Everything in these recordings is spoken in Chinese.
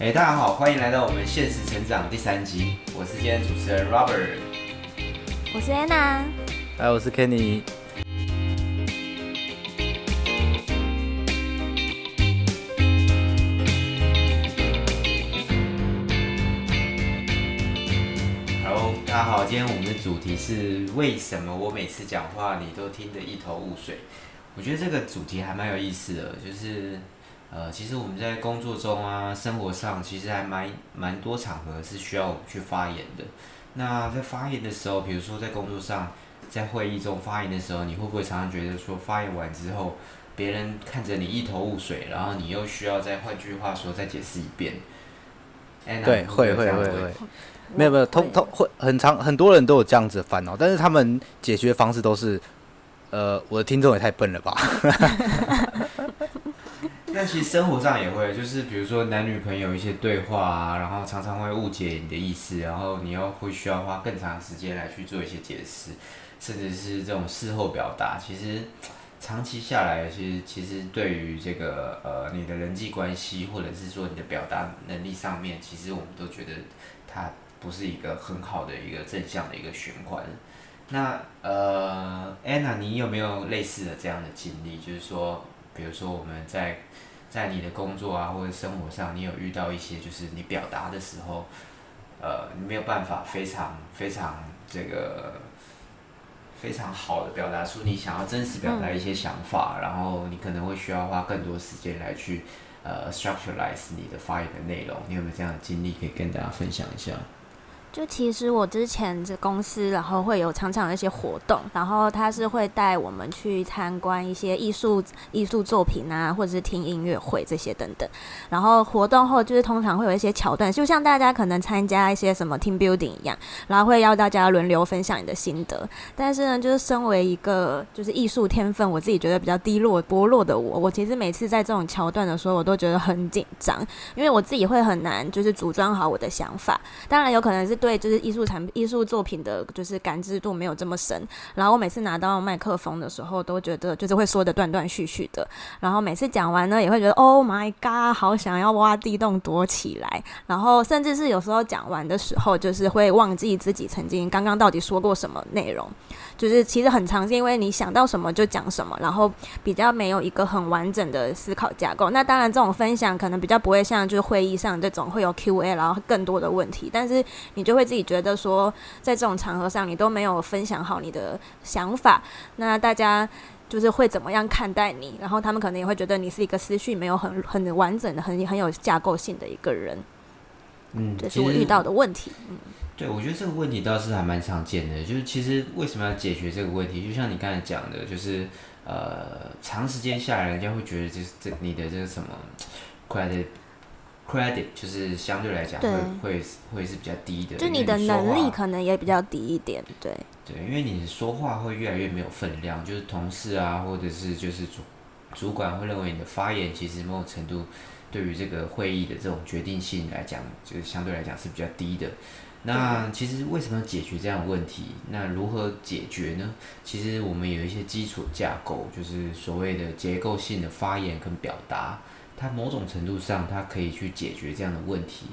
哎，大家好，欢迎来到我们现实成长第三集。我是今天主持人 Robert，我是 Anna，哎，我是 Kenny。Hello，大家好，今天我们的主题是为什么我每次讲话你都听得一头雾水？我觉得这个主题还蛮有意思的，就是。呃，其实我们在工作中啊，生活上其实还蛮蛮多场合是需要去发言的。那在发言的时候，比如说在工作上，在会议中发言的时候，你会不会常常觉得说发言完之后，别人看着你一头雾水，然后你又需要再换句话说再解释一遍？对，会会会会，没有没有，通通会很长，很多人都有这样子的烦恼，但是他们解决方式都是，呃，我的听众也太笨了吧。但其实生活上也会，就是比如说男女朋友一些对话啊，然后常常会误解你的意思，然后你又会需要花更长时间来去做一些解释，甚至是这种事后表达。其实长期下来，其实其实对于这个呃你的人际关系，或者是说你的表达能力上面，其实我们都觉得它不是一个很好的一个正向的一个循环。那呃，Anna，你有没有类似的这样的经历？就是说。比如说我们在在你的工作啊或者生活上，你有遇到一些就是你表达的时候，呃，你没有办法非常非常这个非常好的表达出你想要真实表达一些想法，然后你可能会需要花更多时间来去呃 structureize 你的发言的内容。你有没有这样的经历可以跟大家分享一下？就其实我之前这公司，然后会有常常有一些活动，然后他是会带我们去参观一些艺术艺术作品啊，或者是听音乐会这些等等。然后活动后就是通常会有一些桥段，就像大家可能参加一些什么 team building 一样，然后会要大家轮流分享你的心得。但是呢，就是身为一个就是艺术天分，我自己觉得比较低落薄弱的我，我其实每次在这种桥段的时候，我都觉得很紧张，因为我自己会很难就是组装好我的想法。当然有可能是。对，就是艺术产艺术作品的，就是感知度没有这么深。然后我每次拿到麦克风的时候，都觉得就是会说的断断续续的。然后每次讲完呢，也会觉得 Oh my God，好想要挖地洞躲起来。然后甚至是有时候讲完的时候，就是会忘记自己曾经刚刚到底说过什么内容。就是其实很常见，因为你想到什么就讲什么，然后比较没有一个很完整的思考架构。那当然，这种分享可能比较不会像就是会议上这种会有 Q&A，然后更多的问题。但是你就会自己觉得说，在这种场合上，你都没有分享好你的想法，那大家就是会怎么样看待你？然后他们可能也会觉得你是一个思绪没有很很完整的、很很有架构性的一个人。嗯，这是我遇到的问题。嗯。对，我觉得这个问题倒是还蛮常见的。就是其实为什么要解决这个问题？就像你刚才讲的，就是呃，长时间下来，人家会觉得就是这你的这个什么 credit credit，就是相对来讲会会会是比较低的。就你的能力可能也比较低一点，对。对，因为你说话会越来越没有分量，就是同事啊，或者是就是主主管会认为你的发言其实某种程度对于这个会议的这种决定性来讲，就是相对来讲是比较低的。那其实为什么要解决这样的问题？那如何解决呢？其实我们有一些基础架构，就是所谓的结构性的发言跟表达，它某种程度上它可以去解决这样的问题。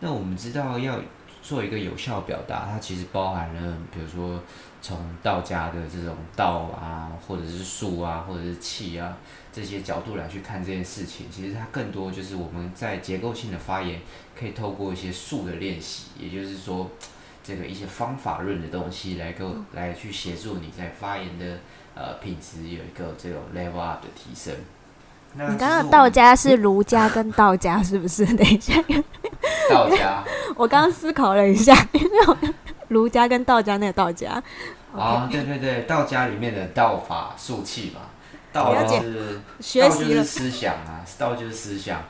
那我们知道要做一个有效表达，它其实包含了，比如说从道家的这种道啊，或者是术啊，或者是气啊。这些角度来去看这件事情，其实它更多就是我们在结构性的发言，可以透过一些术的练习，也就是说，这个一些方法论的东西来够来去协助你在发言的呃品质有一个这种 level up 的提升。你刚刚道家是儒家跟道家是不是？等一下，道家。我刚刚思考了一下，儒家跟道家那个道家。啊，对对对，道家里面的道法术器嘛。道就是道就是思想啊，道就是思想。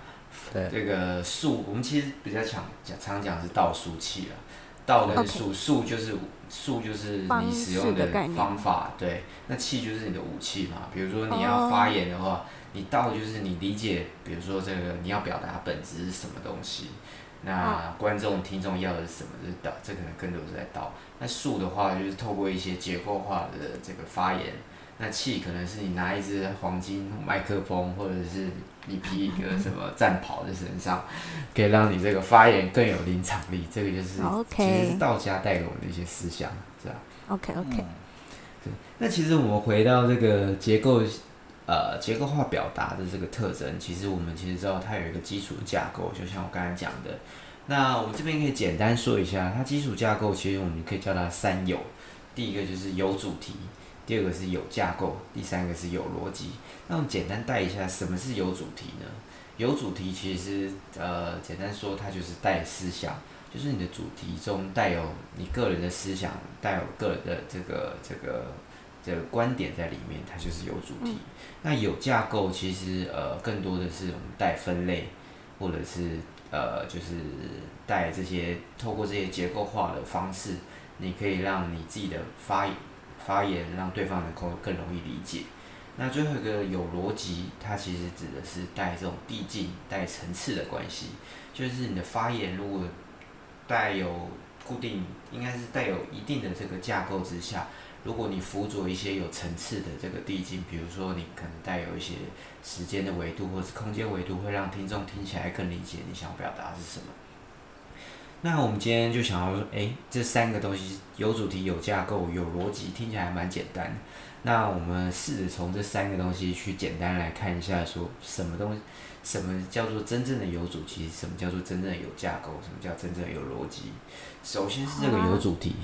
对，这个术我们其实比较常讲，常讲是道术器啊。道跟术，术就是术就是你使用的方法，对。那器就是你的武器嘛。比如说你要发言的话，你道就是你理解，比如说这个你要表达本质是什么东西。那观众听众要的是什么？就是道，这可能更多是在道。那术的话，就是透过一些结构化的这个发言。那气可能是你拿一支黄金麦克风，或者是你披一个什么战袍在身上，可以让你这个发言更有临场力。这个就是其实是道家带给我们的一些思想，是吧？OK OK。那其实我们回到这个结构，呃，结构化表达的这个特征，其实我们其实知道它有一个基础架构，就像我刚才讲的。那我这边可以简单说一下，它基础架构其实我们可以叫它三有。第一个就是有主题。第二个是有架构，第三个是有逻辑。那我们简单带一下，什么是有主题呢？有主题其实呃，简单说，它就是带思想，就是你的主题中带有你个人的思想，带有个人的这个这个这个观点在里面，它就是有主题。那有架构其实呃，更多的是我们带分类，或者是呃，就是带这些透过这些结构化的方式，你可以让你自己的发。发言让对方能够更容易理解。那最后一个有逻辑，它其实指的是带这种递进、带层次的关系。就是你的发言如果带有固定，应该是带有一定的这个架构之下，如果你辅佐一些有层次的这个递进，比如说你可能带有一些时间的维度或是空间维度，会让听众听起来更理解你想表达是什么。那我们今天就想要说，哎，这三个东西有主题、有架构、有逻辑，听起来还蛮简单。那我们试着从这三个东西去简单来看一下，说什么东西，什么叫做真正的有主题，什么叫做真正的有架构，什么叫真正的有逻辑。首先是这个有主题。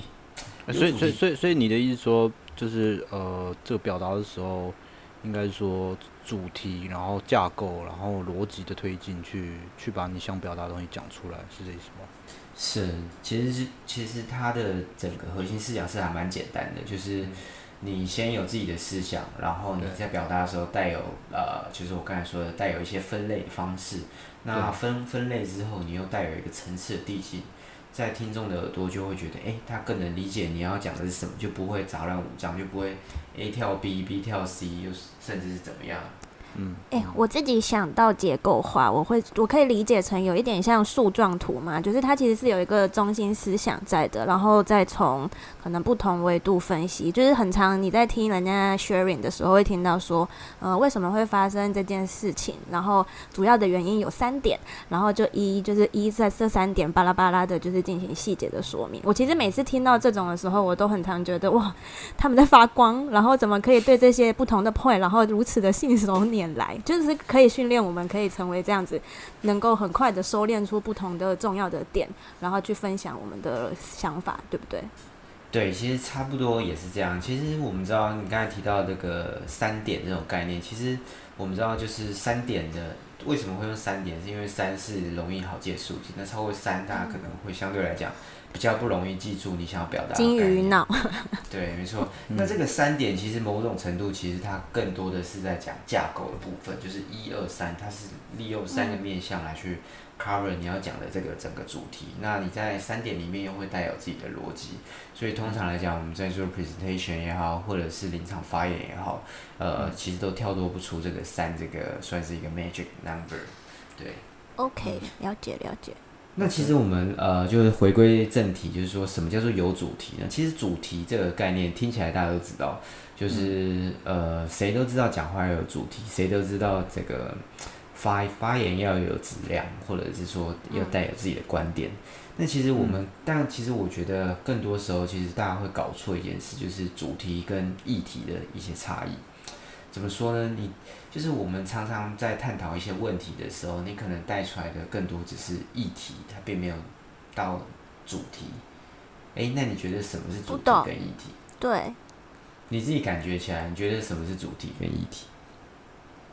所以，所以，所以，所以你的意思说，就是呃，这个表达的时候，应该说主题，然后架构，然后逻辑的推进，去去把你想表达的东西讲出来，是这意思吗？是，其实是其实它的整个核心思想是还蛮简单的，就是你先有自己的思想，然后你在表达的时候带有呃，就是我刚才说的带有一些分类的方式。那分分类之后，你又带有一个层次的递进，在听众的耳朵就会觉得，哎，他更能理解你要讲的是什么，就不会杂乱无章，就不会 A 跳 B，B 跳 C，又甚至是怎么样。嗯，哎，我自己想到结构化，我会我可以理解成有一点像树状图嘛，就是它其实是有一个中心思想在的，然后再从可能不同维度分析，就是很常你在听人家 sharing 的时候会听到说，呃，为什么会发生这件事情，然后主要的原因有三点，然后就一就是一在这三点巴拉巴拉的，就是进行细节的说明。我其实每次听到这种的时候，我都很常觉得哇，他们在发光，然后怎么可以对这些不同的 point，然后如此的信手拈。来，就是可以训练我们，可以成为这样子，能够很快的收敛出不同的重要的点，然后去分享我们的想法，对不对？对，其实差不多也是这样。其实我们知道，你刚才提到这个三点这种概念，其实我们知道，就是三点的为什么会用三点，是因为三是容易好记的数字，那超过三，大家可能会相对来讲。比较不容易记住你想要表达金鱼脑，对，没错。那这个三点其实某种程度，其实它更多的是在讲架构的部分，就是一二三，它是利用三个面向来去 cover 你要讲的这个整个主题。那你在三点里面又会带有自己的逻辑，所以通常来讲，我们在做 presentation 也好，或者是临场发言也好，呃，其实都跳脱不出这个三，这个算是一个 magic number。对，OK，了解了解。那其实我们呃，就是回归正题，就是说什么叫做有主题呢？其实主题这个概念听起来大家都知道，就是呃，谁都知道讲话要有主题，谁都知道这个发发言要有质量，或者是说要带有自己的观点。那其实我们，但其实我觉得更多时候，其实大家会搞错一件事，就是主题跟议题的一些差异。怎么说呢？你就是我们常常在探讨一些问题的时候，你可能带出来的更多只是议题，它并没有到主题。哎，那你觉得什么是主题跟议题？对，你自己感觉起来，你觉得什么是主题跟议题？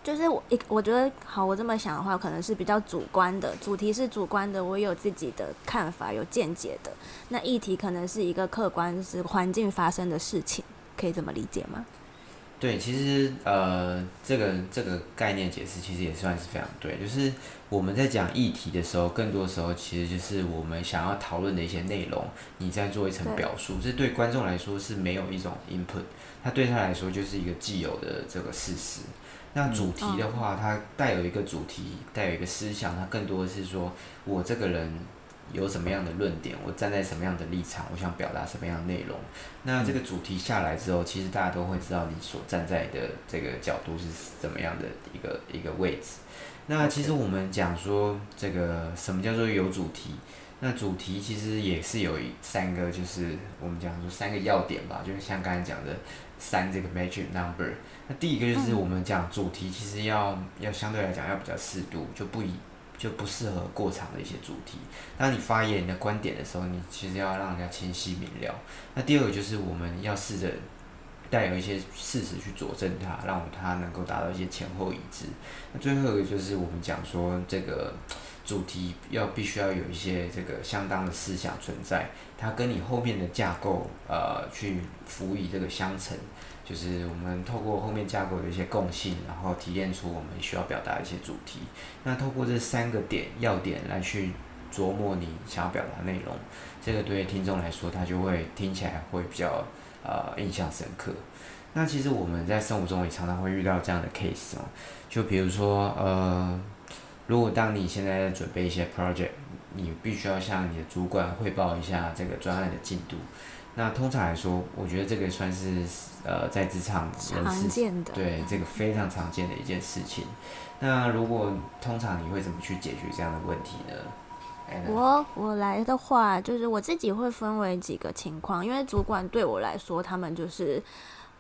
就是我一我觉得好，我这么想的话，可能是比较主观的。主题是主观的，我有自己的看法、有见解的。那议题可能是一个客观，是环境发生的事情，可以这么理解吗？对，其实呃，这个这个概念解释其实也算是非常对。就是我们在讲议题的时候，更多时候其实就是我们想要讨论的一些内容，你在做一层表述。这对观众来说是没有一种 input，他对他来说就是一个既有的这个事实。那主题的话，它带有一个主题，带有一个思想，它更多的是说我这个人有什么样的论点，我站在什么样的立场，我想表达什么样的内容。那这个主题下来之后，其实大家都会知道你所站在的这个角度是怎么样的一个一个位置。那其实我们讲说这个什么叫做有主题？那主题其实也是有三个，就是我们讲说三个要点吧，就是像刚才讲的三这个 magic number。那第一个就是我们讲主题，其实要要相对来讲要比较适度，就不以。就不适合过长的一些主题。当你发言你的观点的时候，你其实要让人家清晰明了。那第二个就是我们要试着带有一些事实去佐证它，让它能够达到一些前后一致。那最后一个就是我们讲说这个主题要必须要有一些这个相当的思想存在，它跟你后面的架构呃去辅以这个相乘。就是我们透过后面架构的一些共性，然后提炼出我们需要表达一些主题。那透过这三个点要点来去琢磨你想要表达内容，这个对听众来说，他就会听起来会比较呃印象深刻。那其实我们在生活中也常常会遇到这样的 case 哦，就比如说呃，如果当你现在在准备一些 project，你必须要向你的主管汇报一下这个专案的进度。那通常来说，我觉得这个算是呃在职场常见的，对这个非常常见的一件事情。那如果通常你会怎么去解决这样的问题呢？我我来的话，就是我自己会分为几个情况，因为主管对我来说，他们就是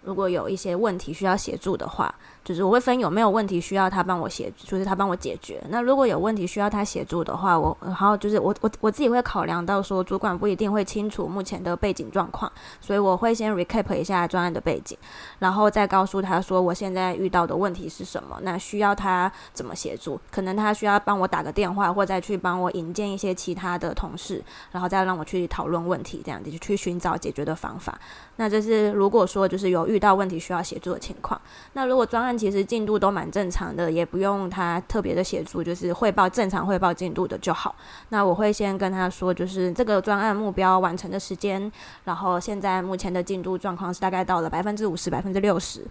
如果有一些问题需要协助的话。就是我会分有没有问题需要他帮我协，就是他帮我解决。那如果有问题需要他协助的话，我然后就是我我我自己会考量到说，主管不一定会清楚目前的背景状况，所以我会先 recap 一下专案的背景，然后再告诉他说我现在遇到的问题是什么，那需要他怎么协助？可能他需要帮我打个电话，或再去帮我引荐一些其他的同事，然后再让我去讨论问题，这样子去寻找解决的方法。那这是如果说就是有遇到问题需要协助的情况。那如果专案其实进度都蛮正常的，也不用他特别的协助，就是汇报正常汇报进度的就好。那我会先跟他说，就是这个专案目标完成的时间，然后现在目前的进度状况是大概到了百分之五十、百分之六十，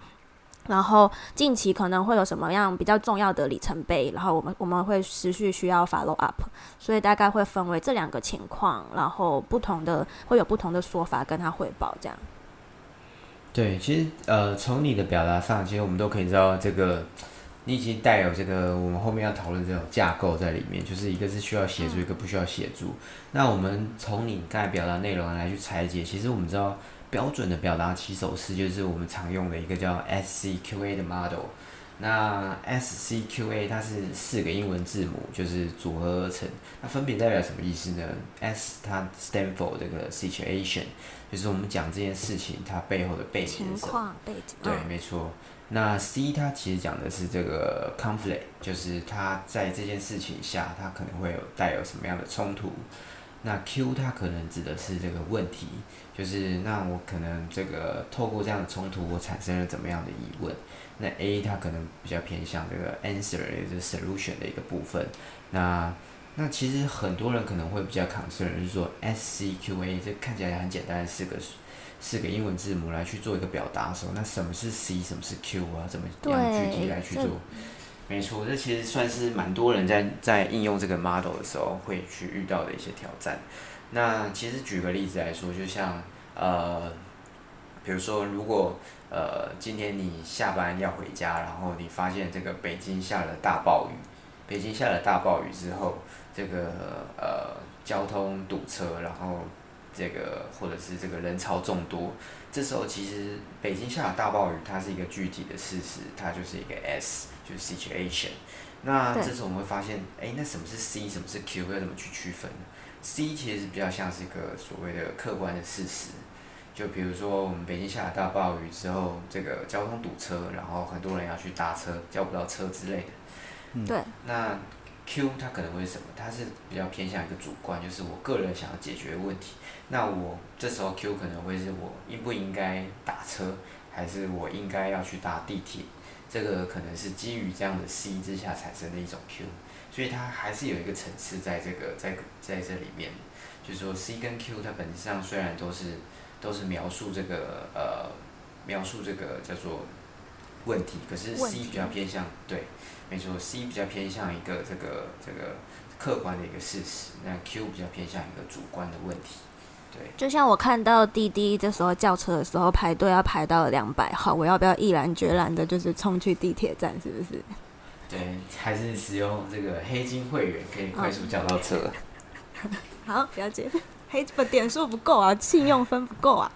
然后近期可能会有什么样比较重要的里程碑，然后我们我们会持续需要 follow up，所以大概会分为这两个情况，然后不同的会有不同的说法跟他汇报这样。对，其实呃，从你的表达上，其实我们都可以知道，这个你已经带有这个我们后面要讨论这种架构在里面，就是一个是需要协助，一个不需要协助。那我们从你刚才表达内容来去拆解，其实我们知道标准的表达起手式就是我们常用的一个叫 SCQA 的 model。那 SCQA 它是四个英文字母，就是组合而成。那分别代表什么意思呢？S 它 stand for 这个 situation。就是我们讲这件事情，它背后的背景是什么？背景对，没错。那 C 它其实讲的是这个 conflict，就是它在这件事情下，它可能会有带有什么样的冲突。那 Q 它可能指的是这个问题，就是那我可能这个透过这样的冲突，我产生了怎么样的疑问？那 A 它可能比较偏向这个 answer，也就是 solution 的一个部分。那那其实很多人可能会比较 concern，就是说 S C Q A 这看起来很简单，四个四个英文字母来去做一个表达的时候，那什么是 C，什么是 Q 啊？怎么样具体来去做？没错，这其实算是蛮多人在在应用这个 model 的时候会去遇到的一些挑战。那其实举个例子来说，就像呃，比如说如果呃今天你下班要回家，然后你发现这个北京下了大暴雨，北京下了大暴雨之后。这个呃交通堵车，然后这个或者是这个人潮众多，这时候其实北京下了大暴雨，它是一个具体的事实，它就是一个 S，就是 situation。那这时候我们会发现，哎，那什么是 C，什么是 Q，要怎么去区分？C 其实比较像是一个所谓的客观的事实，就比如说我们北京下了大暴雨之后，这个交通堵车，然后很多人要去搭车，叫不到车之类的。对。那 Q 它可能会什么？它是比较偏向一个主观，就是我个人想要解决问题。那我这时候 Q 可能会是我应不应该打车，还是我应该要去搭地铁？这个可能是基于这样的 C 之下产生的一种 Q，所以它还是有一个层次在这个在在这里面。就是说 C 跟 Q 它本质上虽然都是都是描述这个呃描述这个叫做问题，可是 C 比较偏向对。没错，C 比较偏向一个这个这个客观的一个事实，那 Q 比较偏向一个主观的问题。对，就像我看到滴滴这时候叫车的时候排队要排到两百号，我要不要毅然决然的，就是冲去地铁站？是不是？对，还是使用这个黑金会员可以快速叫到车。好，了解。黑不点数不够啊，信用分不够啊。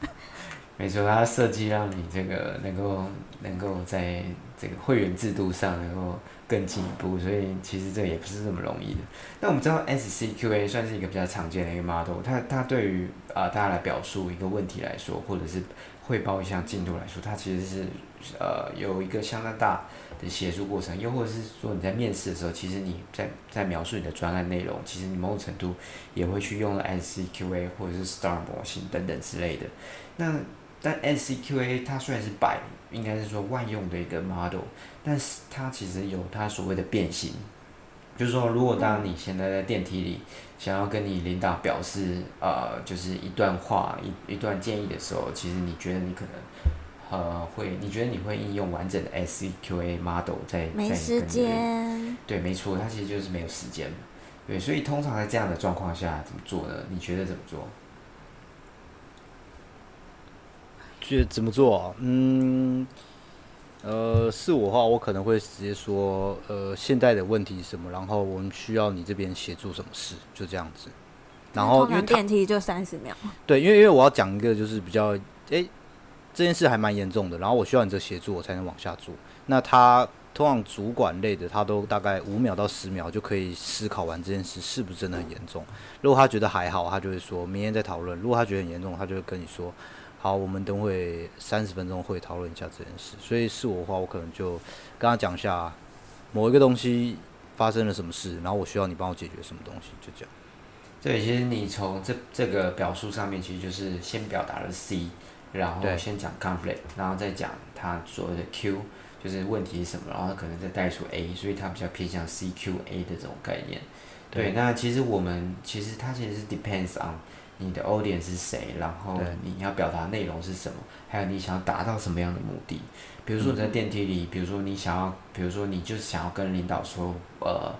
没错，它设计让你这个能够能够在这个会员制度上能够更进一步，所以其实这也不是这么容易的。那我们知道 SCQA 算是一个比较常见的一个 model，它它对于啊大家来表述一个问题来说，或者是汇报一项进度来说，它其实是呃有一个相当大的协助过程，又或者是说你在面试的时候，其实你在在描述你的专案内容，其实你某种程度也会去用了 SCQA 或者是 STAR 模型等等之类的。那但 SCQA 它虽然是百，应该是说万用的一个 model，但是它其实有它所谓的变形，就是说，如果当你现在在电梯里想要跟你领导表示呃，就是一段话一一段建议的时候，其实你觉得你可能呃会，你觉得你会应用完整的 SCQA model 在没时间，对，没错，它其实就是没有时间，对，所以通常在这样的状况下怎么做呢？你觉得怎么做？就怎么做？嗯，呃，是我的话，我可能会直接说，呃，现在的问题是什么？然后我们需要你这边协助什么事？就这样子。然后因为电梯就三十秒。对，因为因为我要讲一个就是比较，哎，这件事还蛮严重的，然后我需要你这协助，我才能往下做。那他通常主管类的，他都大概五秒到十秒就可以思考完这件事是不是真的很严重。如果他觉得还好，他就会说明天再讨论；如果他觉得很严重，他就会跟你说。好，我们等会三十分钟会讨论一下这件事。所以是我的话，我可能就跟他讲一下某一个东西发生了什么事，然后我需要你帮我解决什么东西，就这样。对，其实你从这这个表述上面，其实就是先表达了 C，然后先讲 conflict，然后再讲它所谓的 Q，就是问题是什么，然后可能再带出 A，所以它比较偏向 CQA 的这种概念。对，那其实我们其实它其实是 depends on。你的 audience 是谁？然后你要表达内容是什么？还有你想要达到什么样的目的？比如说你在电梯里，比如说你想要，比如说你就是想要跟领导说，呃，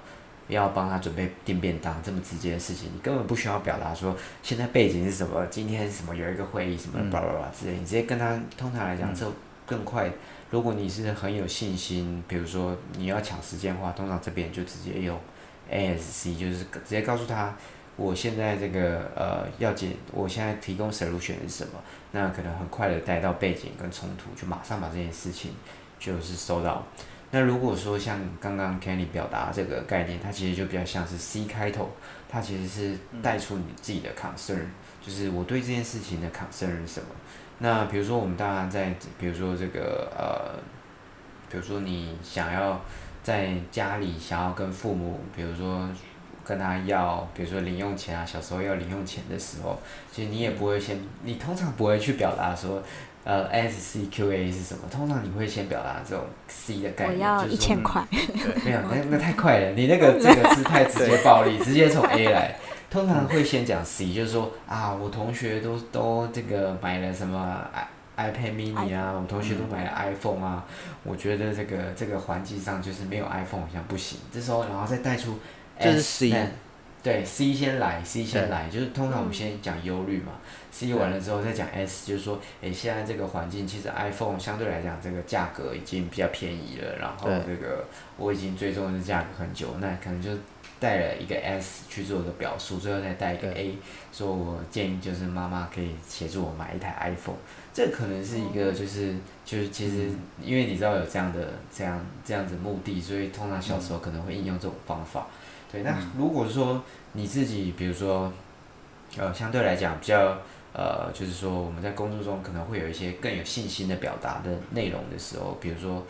要帮他准备订便当这么直接的事情，你根本不需要表达说现在背景是什么，今天什么有一个会议什么巴拉巴拉之类，你直接跟他通常来讲这更快。如果你是很有信心，比如说你要抢时间的话，通常这边就直接用 ASC，就是直接告诉他。我现在这个呃要解，我现在提供 solution 是什么？那可能很快的带到背景跟冲突，就马上把这件事情就是收到。那如果说像刚刚 Kenny 表达这个概念，它其实就比较像是 C 开头，它其实是带出你自己的 concern，就是我对这件事情的 concern 是什么？那比如说我们当然在，比如说这个呃，比如说你想要在家里想要跟父母，比如说。跟他要，比如说零用钱啊，小时候要零用钱的时候，其实你也不会先，你通常不会去表达说，呃，S C Q A 是什么？通常你会先表达这种 C 的概念，我要一千块。没有，那那太快了，你那个这个是太直接暴力，直接从 A 来。通常会先讲 C，就是说啊，我同学都都这个买了什么 i iPad mini 啊，我同学都买了 iPhone 啊，我觉得这个这个环境上就是没有 iPhone 好像不行。这时候然后再带出。这是 C，对，C 先来，C 先来，就是通常我们先讲忧虑嘛，C 完了之后再讲 S，就是说，诶，现在这个环境其实 iPhone 相对来讲这个价格已经比较便宜了，然后这个我已经追踪的价格很久，那可能就带了一个 S 去做个表述，最后再带一个 A，说我建议就是妈妈可以协助我买一台 iPhone，这可能是一个就是就是其实因为你知道有这样的这样这样子目的，所以通常小时候可能会应用这种方法。对，那如果说你自己，比如说，呃，相对来讲比较，呃，就是说我们在工作中可能会有一些更有信心的表达的内容的时候，比如说，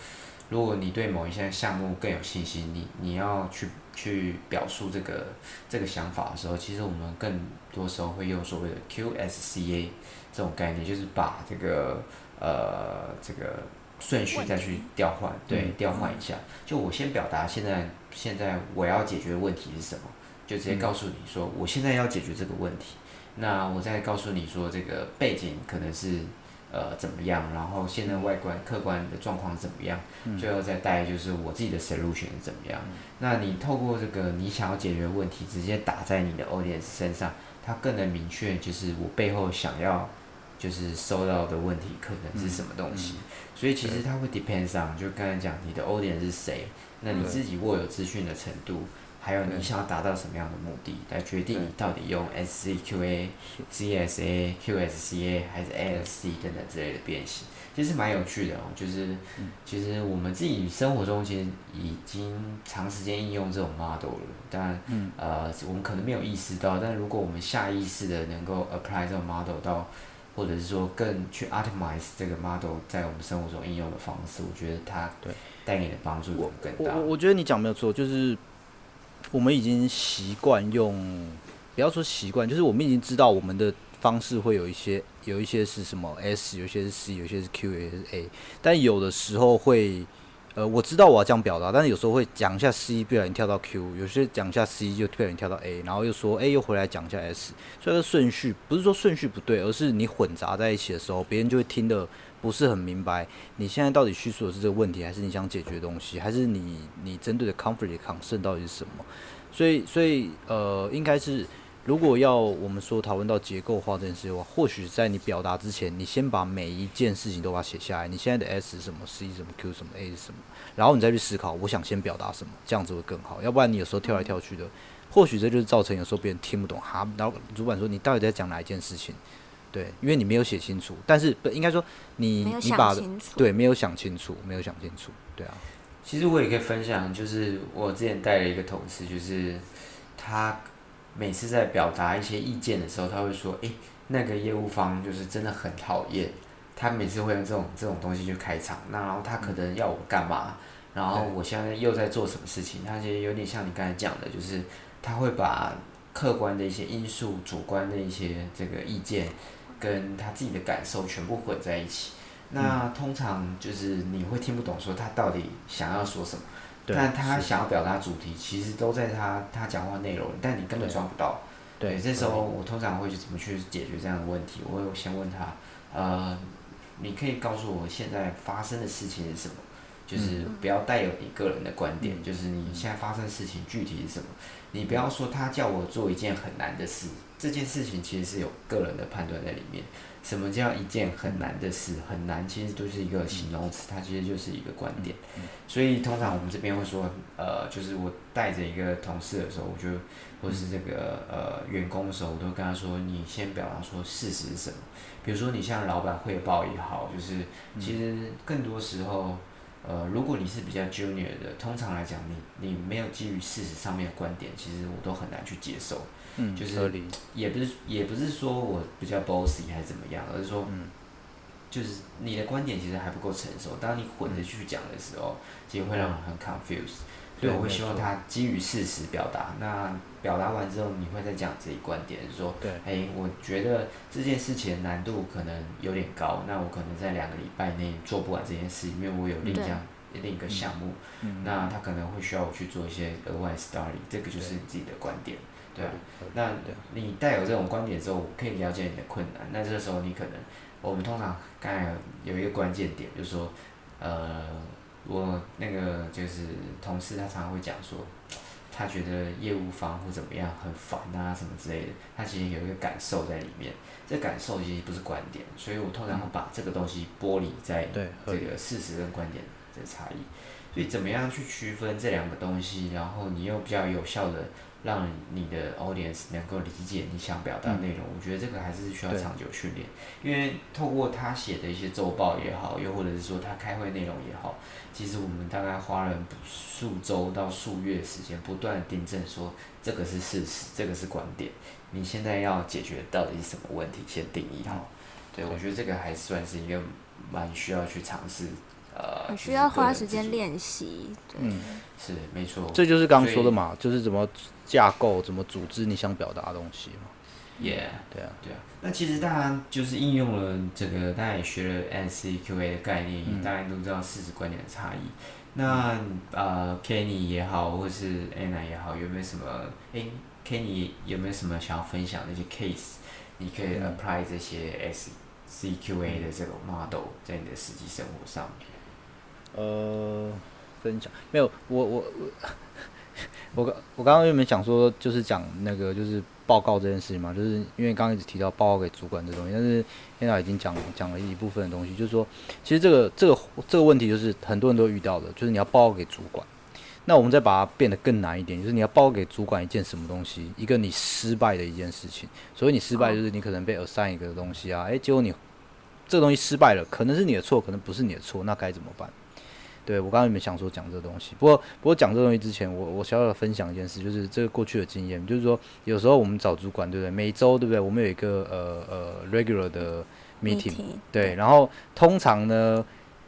如果你对某一些项目更有信心，你你要去去表述这个这个想法的时候，其实我们更多时候会用所谓的 QSCA 这种概念，就是把这个呃这个顺序再去调换，对，调换一下，就我先表达现在。现在我要解决的问题是什么？就直接告诉你说，我现在要解决这个问题。那我再告诉你说，这个背景可能是，呃怎么样，然后现在外观客观的状况怎么样，最后再带就是我自己的 solution 是怎么样。那你透过这个你想要解决的问题，直接打在你的 audience 身上，它更能明确就是我背后想要就是收到的问题可能是什么东西。所以其实它会 depends on，就刚才讲你的 audience 是谁，那你自己握有资讯的程度。还有你想要达到什么样的目的，来决定你到底用 SCQA、CSA、QSCA 还是 ASC 等等之类的变形，其实蛮有趣的哦。就是其实我们自己生活中其实已经长时间应用这种 model 了，但呃我们可能没有意识到，但如果我们下意识的能够 apply 这种 model 到，或者是说更去 optimize 这个 model 在我们生活中应用的方式，我觉得它对带给你的帮助更大。我我觉得你讲没有错，就是。我们已经习惯用，不要说习惯，就是我们已经知道我们的方式会有一些，有一些是什么 S，有些是 C，有些是 Q，有些是 A，但有的时候会，呃，我知道我要这样表达，但是有时候会讲一下 C，不小心跳到 Q，有些讲一下 C 就不小心跳到 A，然后又说 A 又回来讲一下 S，所以顺序不是说顺序不对，而是你混杂在一起的时候，别人就会听得不是很明白，你现在到底叙述的是这个问题，还是你想解决的东西，还是你你针对的 conflict concern 到底是什么？所以，所以，呃，应该是，如果要我们说讨论到结构化这件事的话，或许在你表达之前，你先把每一件事情都把它写下来。你现在的 S 是什么，C 什么，Q 什么，A 是什么，然后你再去思考，我想先表达什么，这样子会更好。要不然你有时候跳来跳去的，或许这就是造成有时候别人听不懂哈。然后主管说你到底在讲哪一件事情？对，因为你没有写清楚。但是不应该说你你把对没有想清楚，没有想清楚，对啊。其实我也可以分享，就是我之前带了一个同事，就是他每次在表达一些意见的时候，他会说：“诶，那个业务方就是真的很讨厌。”他每次会用这种这种东西去开场，那然后他可能要我干嘛？然后我现在又在做什么事情？他其实有点像你刚才讲的，就是他会把客观的一些因素、主观的一些这个意见，跟他自己的感受全部混在一起。那通常就是你会听不懂，说他到底想要说什么，但他想要表达主题，其实都在他他讲话内容，但你根本抓不到。对，这时候我通常会去怎么去解决这样的问题？我会先问他，呃，你可以告诉我现在发生的事情是什么？就是不要带有你个人的观点，就是你现在发生的事情具体是什么？你不要说他叫我做一件很难的事，这件事情其实是有个人的判断在里面。什么叫一件很难的事？很难，其实都是一个形容词，它其实就是一个观点。所以通常我们这边会说，呃，就是我带着一个同事的时候，我就或是这个呃员工的时候，我都跟他说，你先表达说事实是什么。比如说你向老板汇报也好，就是其实更多时候，呃，如果你是比较 junior 的，通常来讲，你你没有基于事实上面的观点，其实我都很难去接受。嗯，就是也不是也不是说我比较 bossy 还是怎么样，而是说，嗯就是你的观点其实还不够成熟。当你混着去讲的时候，其实会让人很 confused。所以我会希望他基于事实表达。那表达完之后，你会再讲自己观点，说，对哎，我觉得这件事情的难度可能有点高，那我可能在两个礼拜内做不完这件事，因为我有另一项另一个项目。那他可能会需要我去做一些额外 study，这个就是你自己的观点。对啊，那你带有这种观点之后，我可以了解你的困难。那这时候你可能，我们通常刚才有一个关键点，就是说，呃，我那个就是同事，他常常会讲说，他觉得业务方或怎么样很烦啊，什么之类的。他其实有一个感受在里面，这感受其实不是观点，所以我通常会把这个东西剥离在这个事实跟观点的差异。所以怎么样去区分这两个东西，然后你又比较有效的。让你的 audience 能够理解你想表达内容，我觉得这个还是需要长久训练。因为透过他写的一些周报也好，又或者是说他开会内容也好，其实我们大概花了数周到数月时间，不断订正说这个是事实，这个是观点。你现在要解决到底是什么问题，先定义好。对，我觉得这个还算是一个蛮需要去尝试。呃，需要花时间练习。嗯，是没错。这就是刚刚说的嘛，就是怎么架构、怎么组织你想表达的东西嘛。Yeah，对啊，对啊。那其实大家就是应用了这个，大家也学了 NCQA 的概念，大家都知道事实观点的差异。那呃，Kenny 也好，或是 Anna 也好，有没有什么？哎，Kenny 有没有什么想要分享的一些 case？你可以 apply 这些 S CQA 的这种 model 在你的实际生活上？呃，分享没有，我我我 我刚我刚刚原本想说就是讲那个就是报告这件事情嘛，就是因为刚刚一直提到报告给主管这东西，但是现在已经讲讲了一部分的东西，就是说其实这个这个这个问题就是很多人都遇到的，就是你要报告给主管。那我们再把它变得更难一点，就是你要报告给主管一件什么东西，一个你失败的一件事情。所以你失败就是你可能被 assign 一个东西啊，诶，结果你这个东西失败了，可能是你的错，可能不是你的错，那该怎么办？对我刚刚有没有想说讲这个东西？不过不过讲这东西之前，我我小小的分享一件事，就是这个过去的经验，就是说有时候我们找主管，对不对？每周对不对？我们有一个呃呃 regular 的 meeting，对，然后通常呢。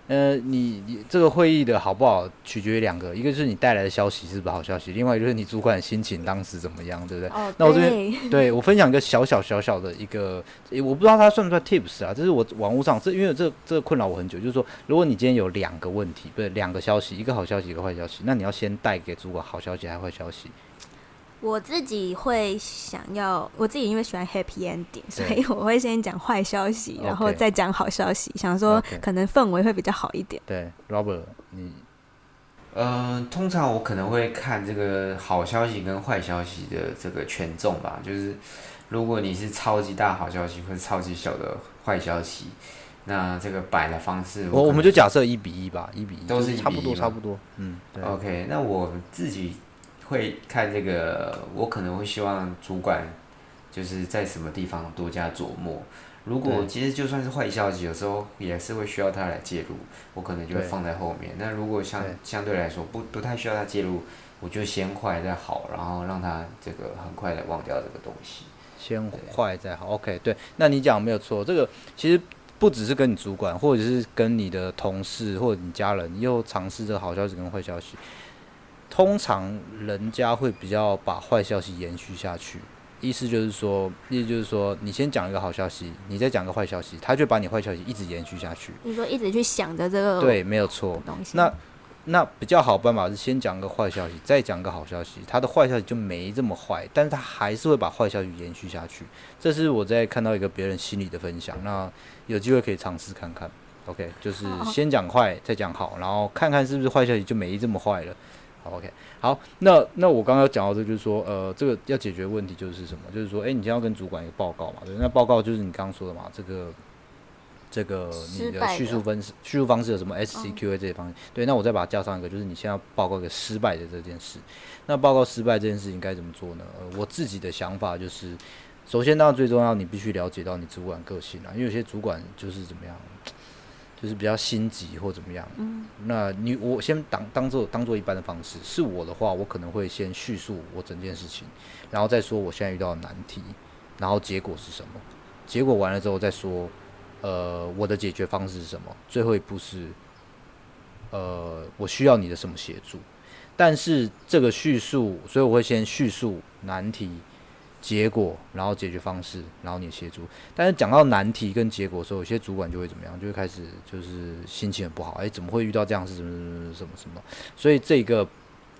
呃，你你这个会议的好不好，取决于两个，一个是你带来的消息是不是好消息，另外就是你主管心情当时怎么样，对不对？哦，那我这边对我分享一个小小小小的一个，我不知道它算不算 tips 啊？这是我网络上，这因为这这个困扰我很久，就是说，如果你今天有两个问题，不是两个消息，一个好消息，一个坏消息，那你要先带给主管好消息还是坏消息？我自己会想要，我自己因为喜欢 happy ending，所以我会先讲坏消息，然后再讲好消息，想说可能氛围会比较好一点。对，Robert，你，嗯，通常我可能会看这个好消息跟坏消息的这个权重吧，就是如果你是超级大好消息或者超级小的坏消息，那这个摆的方式，我我们就假设一比一吧，一比一都是差不多差不多，嗯，OK，那我自己。会看这个，我可能会希望主管就是在什么地方多加琢磨。如果其实就算是坏消息，有时候也是会需要他来介入，我可能就会放在后面。那如果相相对来说不不太需要他介入，我就先坏再好，然后让他这个很快的忘掉这个东西。先坏再好，OK，对。那你讲没有错，这个其实不只是跟你主管，或者是跟你的同事或者你家人，又尝试着好消息跟坏消息。通常人家会比较把坏消息延续下去，意思就是说，意思就是说，你先讲一个好消息，你再讲个坏消息，他就把你坏消息一直延续下去。你说一直去想着这个对，没有错。那那比较好办法是先讲个坏消息，再讲个好消息，他的坏消息就没这么坏，但是他还是会把坏消息延续下去。这是我在看到一个别人心里的分享，那有机会可以尝试看看。OK，就是先讲坏，再讲好，然后看看是不是坏消息就没这么坏了。OK，好，那那我刚刚讲到这，就是说，呃，这个要解决问题就是什么？就是说，哎，你今天要跟主管一个报告嘛，对，那报告就是你刚刚说的嘛，这个这个你的叙述分叙述方式有什么 SCQA 这些方面，对，那我再把它加上一个，就是你现在报告一个失败的这件事。那报告失败这件事情该怎么做呢？呃，我自己的想法就是，首先当然最重要，你必须了解到你主管个性啊，因为有些主管就是怎么样。就是比较心急或怎么样，嗯，那你我先当当做当做一般的方式，是我的话，我可能会先叙述我整件事情，然后再说我现在遇到的难题，然后结果是什么，结果完了之后再说，呃，我的解决方式是什么，最后一步是，呃，我需要你的什么协助，但是这个叙述，所以我会先叙述难题。结果，然后解决方式，然后你协助。但是讲到难题跟结果的时候，有些主管就会怎么样？就会开始就是心情很不好。哎，怎么会遇到这样事？什么什么什么什么？所以这个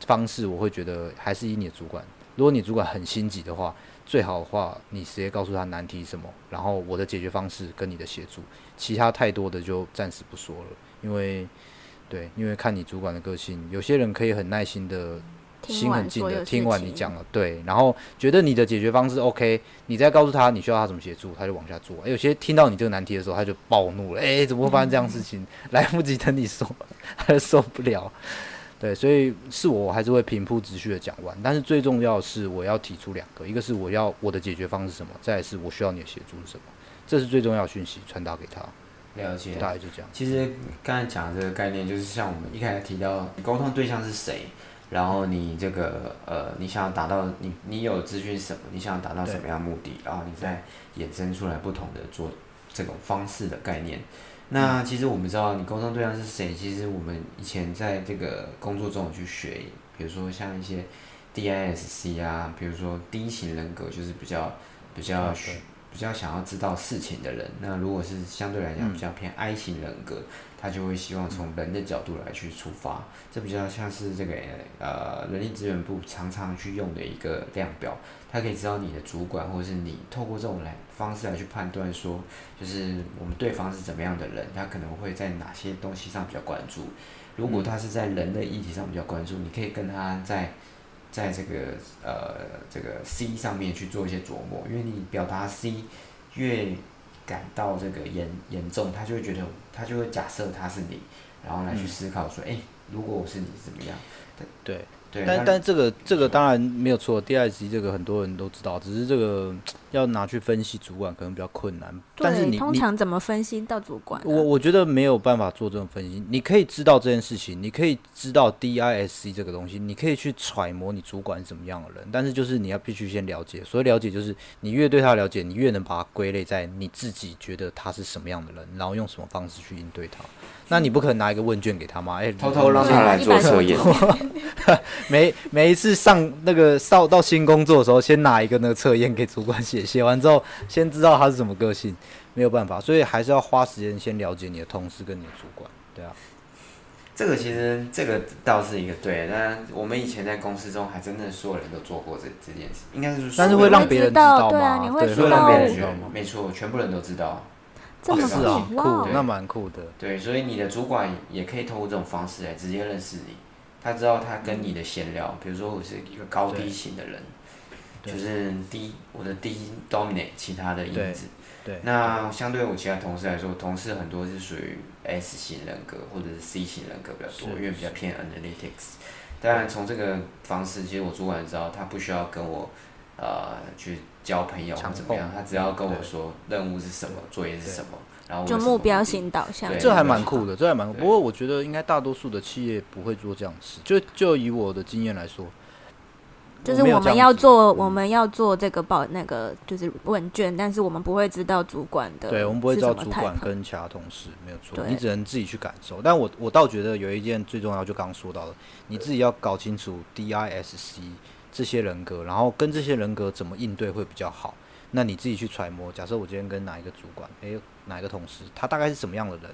方式，我会觉得还是以你的主管。如果你主管很心急的话，最好的话，你直接告诉他难题什么，然后我的解决方式跟你的协助。其他太多的就暂时不说了，因为对，因为看你主管的个性，有些人可以很耐心的。心很静的听完你讲了，对，然后觉得你的解决方式 OK，你再告诉他你需要他怎么协助，他就往下做。有些听到你这个难题的时候，他就暴怒了，哎，怎么会发生这样事情？来不及等你说，他就受不了。对，所以是我还是会平铺直叙的讲完。但是最重要的是，我要提出两个，一个是我要我的解决方式是什么，再是我需要你的协助是什么，这是最重要的讯息传达给他。了解，大概就这样。其实刚才讲的这个概念，就是像我们一开始提到，沟通对象是谁？然后你这个呃，你想要达到你你有资讯什么？你想要达到什么样目的？然后你再衍生出来不同的做这种方式的概念。那其实我们知道你沟通对象是谁，其实我们以前在这个工作中有去学，比如说像一些 DISC 啊，比如说 D 型人格就是比较比较比较想要知道事情的人，那如果是相对来讲比较偏 I 型人格，他就会希望从人的角度来去出发，这比较像是这个呃人力资源部常常去用的一个量表，他可以知道你的主管或者是你透过这种来方式来去判断说，就是我们对方是怎么样的人，他可能会在哪些东西上比较关注。如果他是在人的议题上比较关注，你可以跟他在。在这个呃这个 C 上面去做一些琢磨，因为你表达 C 越感到这个严严重，他就会觉得他就会假设他是你，然后来去思考说，哎，如果我是你怎么样？对。但但这个这个当然没有错，第二集这个很多人都知道，只是这个要拿去分析主管可能比较困难。但是你通常怎么分析到主管？我我觉得没有办法做这种分析。你可以知道这件事情，你可以知道 DISC 这个东西，你可以去揣摩你主管是什么样的人。但是就是你要必须先了解，所以了解就是你越对他了解，你越能把它归类在你自己觉得他是什么样的人，然后用什么方式去应对他。那你不可能拿一个问卷给他吗？哎，偷偷让他来做测验。每每一次上那个到到新工作的时候，先拿一个那个测验给主管写，写完之后先知道他是什么个性，没有办法，所以还是要花时间先了解你的同事跟你的主管。对啊，这个其实这个倒是一个对，但我们以前在公司中还真的所有人都做过这这件事，应该是但是会让别人知道吗？对，会让别人知道吗？没错，全部人都知道。是啊，酷，那蛮酷的。对，所以你的主管也可以通过这种方式来直接认识你。他知道他跟你的闲聊，比如说我是一个高低型的人，就是低，我的低 dominate 其他的因子。对。那相对我其他同事来说，同事很多是属于 S 型人格或者是 C 型人格比较多，因为比较偏 analytics。当然，从这个方式，其实我主管知道他不需要跟我呃去。交朋友怎么样？他只要跟我说任务是什么，作业是什么，然后就目标型导向。这还蛮酷的，这还蛮。不过我觉得应该大多数的企业不会做这样事。就就以我的经验来说，就是我们要做，我们要做这个报那个就是问卷，但是我们不会知道主管的。对，我们不会知道主管跟其他同事没有错，你只能自己去感受。但我我倒觉得有一件最重要，就刚刚说到的，你自己要搞清楚 DISC。这些人格，然后跟这些人格怎么应对会比较好？那你自己去揣摩。假设我今天跟哪一个主管，诶，哪一个同事，他大概是什么样的人，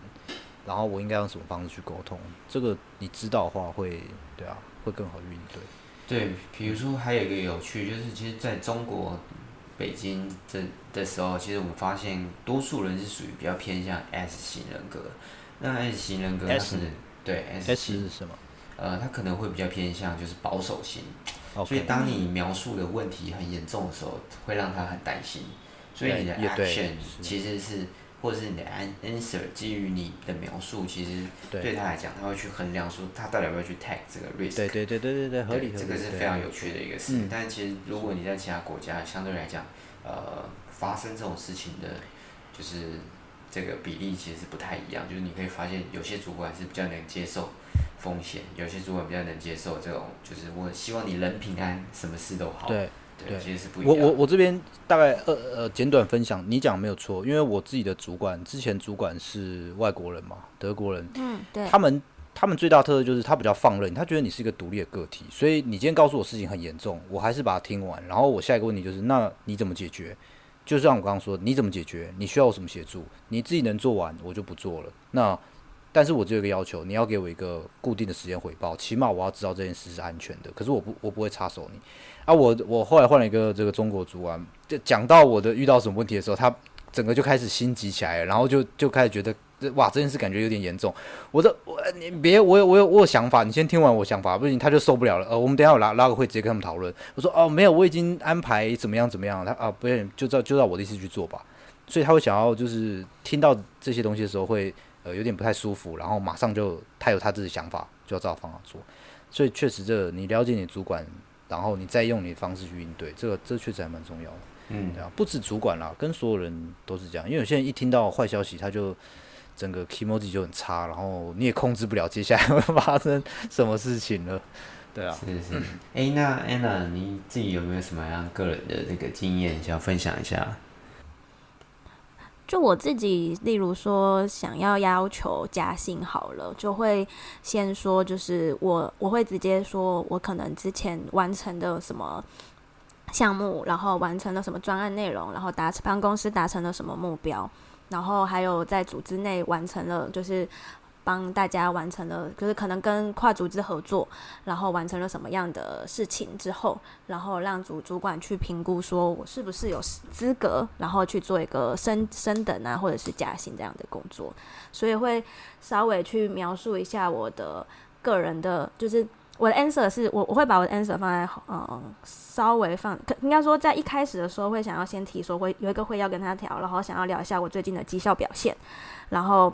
然后我应该用什么方式去沟通？这个你知道的话，会对啊，会更好应对。对，比如说还有一个有趣，就是其实在中国北京这的时候，其实我们发现多数人是属于比较偏向 S 型人格。那 S 型人格是，对 S 是什么？呃，他可能会比较偏向就是保守型。所以，当你描述的问题很严重的时候，会让他很担心。所以，你的 action 其实是，或者是你的 answer 基于你的描述，其实对他来讲，他会去衡量说他到底要不要去 take 这个 risk。对对对对对对，合理。这个是非常有趣的一个事。但其实，如果你在其他国家，相对来讲，呃，发生这种事情的，就是这个比例其实是不太一样。就是你可以发现，有些主管是比较能接受。风险有些主管比较能接受这种，就是我希望你人平安，什么事都好。对对，其实是不一样。我我我这边大概呃呃简短分享，你讲没有错，因为我自己的主管之前主管是外国人嘛，德国人。嗯，对。他们他们最大特色就是他比较放任，他觉得你是一个独立的个体，所以你今天告诉我事情很严重，我还是把它听完。然后我下一个问题就是，那你怎么解决？就像我刚刚说，你怎么解决？你需要我什么协助？你自己能做完，我就不做了。那。但是我只有一个要求，你要给我一个固定的时间回报，起码我要知道这件事是安全的。可是我不，我不会插手你。啊，我我后来换了一个这个中国主管，就讲到我的遇到什么问题的时候，他整个就开始心急起来了，然后就就开始觉得，哇，这件事感觉有点严重。我说，我你别，我有我有我有想法，你先听完我想法，不行他就受不了了。呃，我们等下拉拉个会，直接跟他们讨论。我说，哦，没有，我已经安排怎么样怎么样。他啊，不行，就照就照我的意思去做吧。所以他会想要就是听到这些东西的时候会。呃，有点不太舒服，然后马上就他有他自己想法，就要照方法做。所以确实，这你了解你主管，然后你再用你的方式去应对，这个这确实还蛮重要的。嗯，对啊，不止主管啦，跟所有人都是这样。因为有些人一听到坏消息，他就整个 emoji 就很差，然后你也控制不了接下来会发生什么事情了。对啊，是是。哎，那 Anna，你自己有没有什么样个人的那个经验想要分享一下？就我自己，例如说想要要求加薪好了，就会先说，就是我我会直接说，我可能之前完成的什么项目，然后完成了什么专案内容，然后达帮公司达成了什么目标，然后还有在组织内完成了就是。帮大家完成了，就是可能跟跨组织合作，然后完成了什么样的事情之后，然后让主主管去评估，说我是不是有资格，然后去做一个升升等啊，或者是加薪这样的工作。所以会稍微去描述一下我的个人的，就是我的 answer 是我我会把我的 answer 放在嗯稍微放，应该说在一开始的时候会想要先提说会有一个会要跟他调，然后想要聊一下我最近的绩效表现，然后。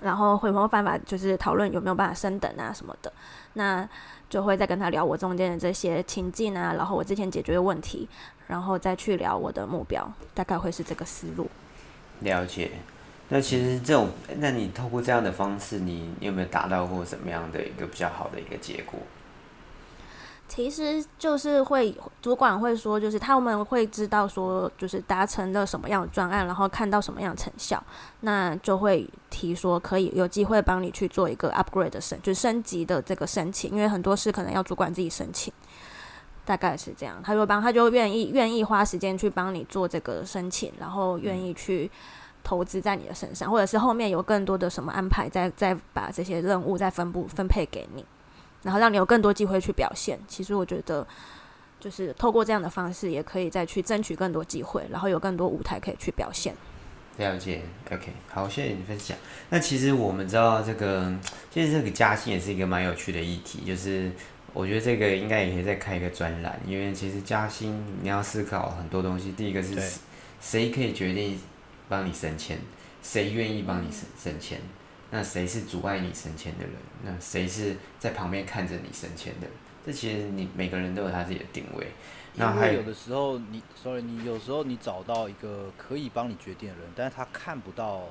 然后会没有办法，就是讨论有没有办法升等啊什么的，那就会再跟他聊我中间的这些情境啊，然后我之前解决的问题，然后再去聊我的目标，大概会是这个思路。了解。那其实这种，那你透过这样的方式，你有没有达到过什么样的一个比较好的一个结果？其实就是会主管会说，就是他们会知道说，就是达成了什么样的专案，然后看到什么样的成效，那就会提说可以有机会帮你去做一个 upgrade 的升，就是升级的这个申请，因为很多事可能要主管自己申请，大概是这样，他就帮他就愿意愿意花时间去帮你做这个申请，然后愿意去投资在你的身上，或者是后面有更多的什么安排，再再把这些任务再分布分配给你。然后让你有更多机会去表现。其实我觉得，就是透过这样的方式，也可以再去争取更多机会，然后有更多舞台可以去表现。了解，OK，好，谢谢你分享。那其实我们知道，这个 其实这个加薪也是一个蛮有趣的议题。就是我觉得这个应该也可以再开一个专栏，因为其实加薪你要思考很多东西。第一个是谁可以决定帮你升迁，谁愿意帮你升升迁。那谁是阻碍你升迁的人？那谁是在旁边看着你升迁的？这其实你每个人都有他自己的定位。那还有的时候，你，sorry，你有时候你找到一个可以帮你决定的人，但是他看不到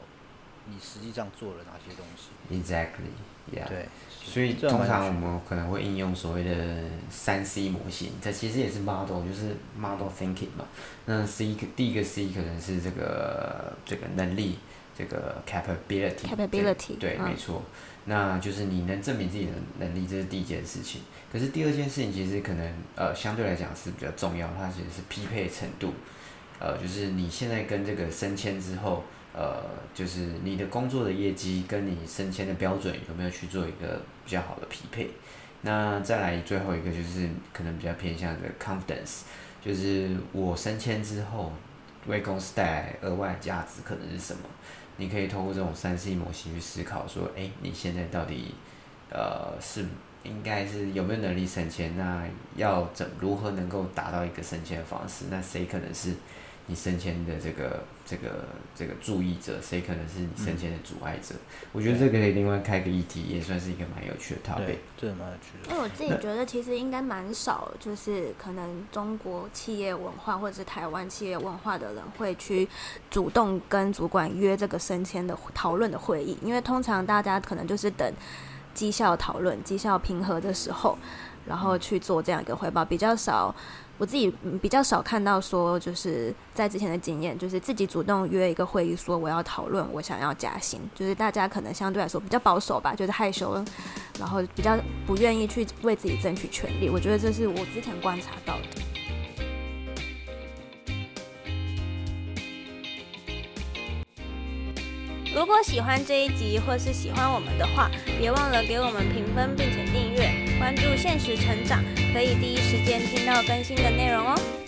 你实际上做了哪些东西。Exactly，yeah。对。所以通常我们可能会应用所谓的三 C 模型，这其实也是 model，就是 model thinking 嘛。那 C 第一个 C 可能是这个这个能力。这个 capability，对，没错，那就是你能证明自己的能力，这是第一件事情。可是第二件事情其实可能呃相对来讲是比较重要，它其实是匹配程度，呃，就是你现在跟这个升迁之后，呃，就是你的工作的业绩跟你升迁的标准有没有去做一个比较好的匹配？那再来最后一个就是可能比较偏向的 confidence，就是我升迁之后为公司带来额外价值可能是什么？你可以通过这种三 C 模型去思考，说，哎，你现在到底，呃，是应该是有没有能力省钱？那要怎如何能够达到一个省钱的方式？那谁可能是？你升迁的这个这个这个注意者，谁可能是你升迁的阻碍者？我觉得这个可以另外开个议题，也算是一个蛮有趣的 topic。对，蛮有趣的。因为我自己觉得，其实应该蛮少，就是可能中国企业文化或者是台湾企业文化的人会去主动跟主管约这个升迁的讨论的会议，因为通常大家可能就是等绩效讨论、绩效平和的时候，然后去做这样一个汇报，比较少。我自己比较少看到说，就是在之前的经验，就是自己主动约一个会议，说我要讨论我想要加薪，就是大家可能相对来说比较保守吧，就是害羞，然后比较不愿意去为自己争取权利。我觉得这是我之前观察到的。如果喜欢这一集，或是喜欢我们的话，别忘了给我们评分，并且订阅、关注现实成长，可以第一时间听到更新的内容哦。